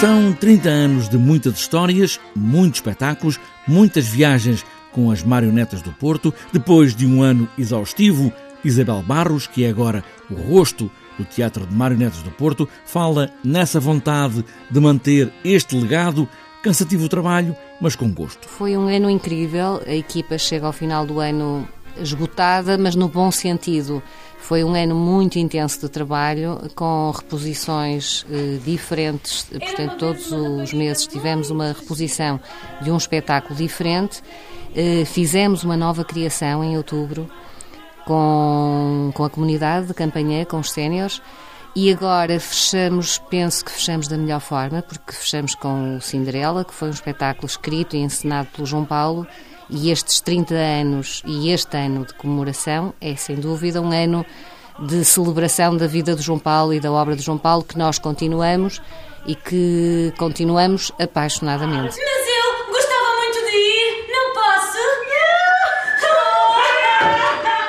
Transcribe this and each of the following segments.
São 30 anos de muitas histórias, muitos espetáculos, muitas viagens com as marionetas do Porto. Depois de um ano exaustivo, Isabel Barros, que é agora o rosto do Teatro de Marionetas do Porto, fala nessa vontade de manter este legado. Cansativo trabalho, mas com gosto. Foi um ano incrível. A equipa chega ao final do ano esgotada, mas no bom sentido. Foi um ano muito intenso de trabalho, com reposições eh, diferentes. Portanto, todos os meses tivemos uma reposição de um espetáculo diferente. Eh, fizemos uma nova criação em outubro com, com a comunidade de campanha, com os séniores. E agora fechamos, penso que fechamos da melhor forma, porque fechamos com o Cinderela, que foi um espetáculo escrito e encenado pelo João Paulo, e estes 30 anos e este ano de comemoração é sem dúvida um ano de celebração da vida de João Paulo e da obra de João Paulo que nós continuamos e que continuamos apaixonadamente. Mas eu gostava muito de ir, não posso?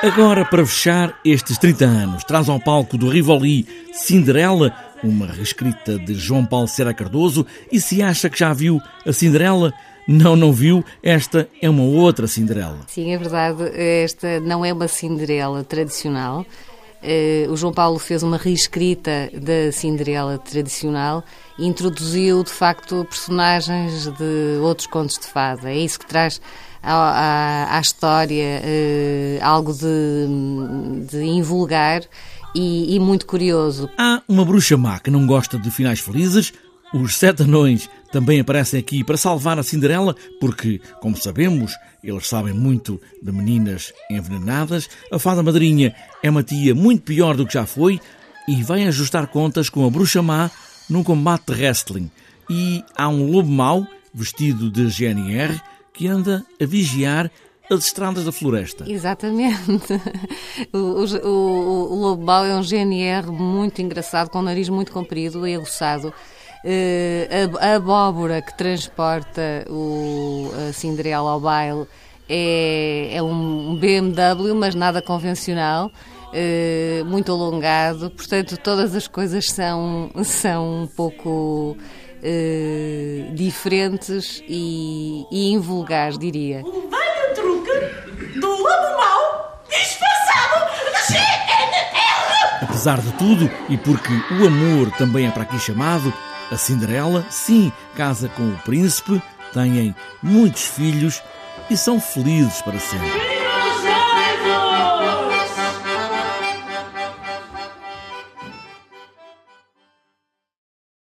Agora, para fechar estes 30 anos, traz ao palco do Rivoli Cinderela, uma reescrita de João Paulo Serra Cardoso, e se acha que já viu a Cinderela, não, não viu, esta é uma outra Cinderela. Sim, é verdade, esta não é uma Cinderela tradicional. Eh, o João Paulo fez uma reescrita da Cinderela tradicional e introduziu, de facto, personagens de outros contos de fada. É isso que traz à, à, à história eh, algo de, de invulgar e, e muito curioso. Há uma bruxa má que não gosta de finais felizes, os sete anões também aparecem aqui para salvar a Cinderela, porque, como sabemos, eles sabem muito de meninas envenenadas. A fada madrinha é uma tia muito pior do que já foi e vai ajustar contas com a bruxa má num combate de wrestling. E há um lobo mau, vestido de GNR, que anda a vigiar as estradas da floresta. Exatamente. O, o, o, o lobo mau é um GNR muito engraçado, com o nariz muito comprido e aguçado. Uh, a, a, abóbora que transporta o, a Cinderela ao baile é, é um BMW, mas nada convencional. Uh, muito alongado, portanto, todas as coisas são, são um pouco uh, diferentes e, e invulgares, diria. Um velho truque do lobo mau disfarçado de GNR! Apesar de tudo, e porque o amor também é para aqui chamado, a Cinderela, sim, casa com o príncipe, têm muitos filhos e são felizes para sempre.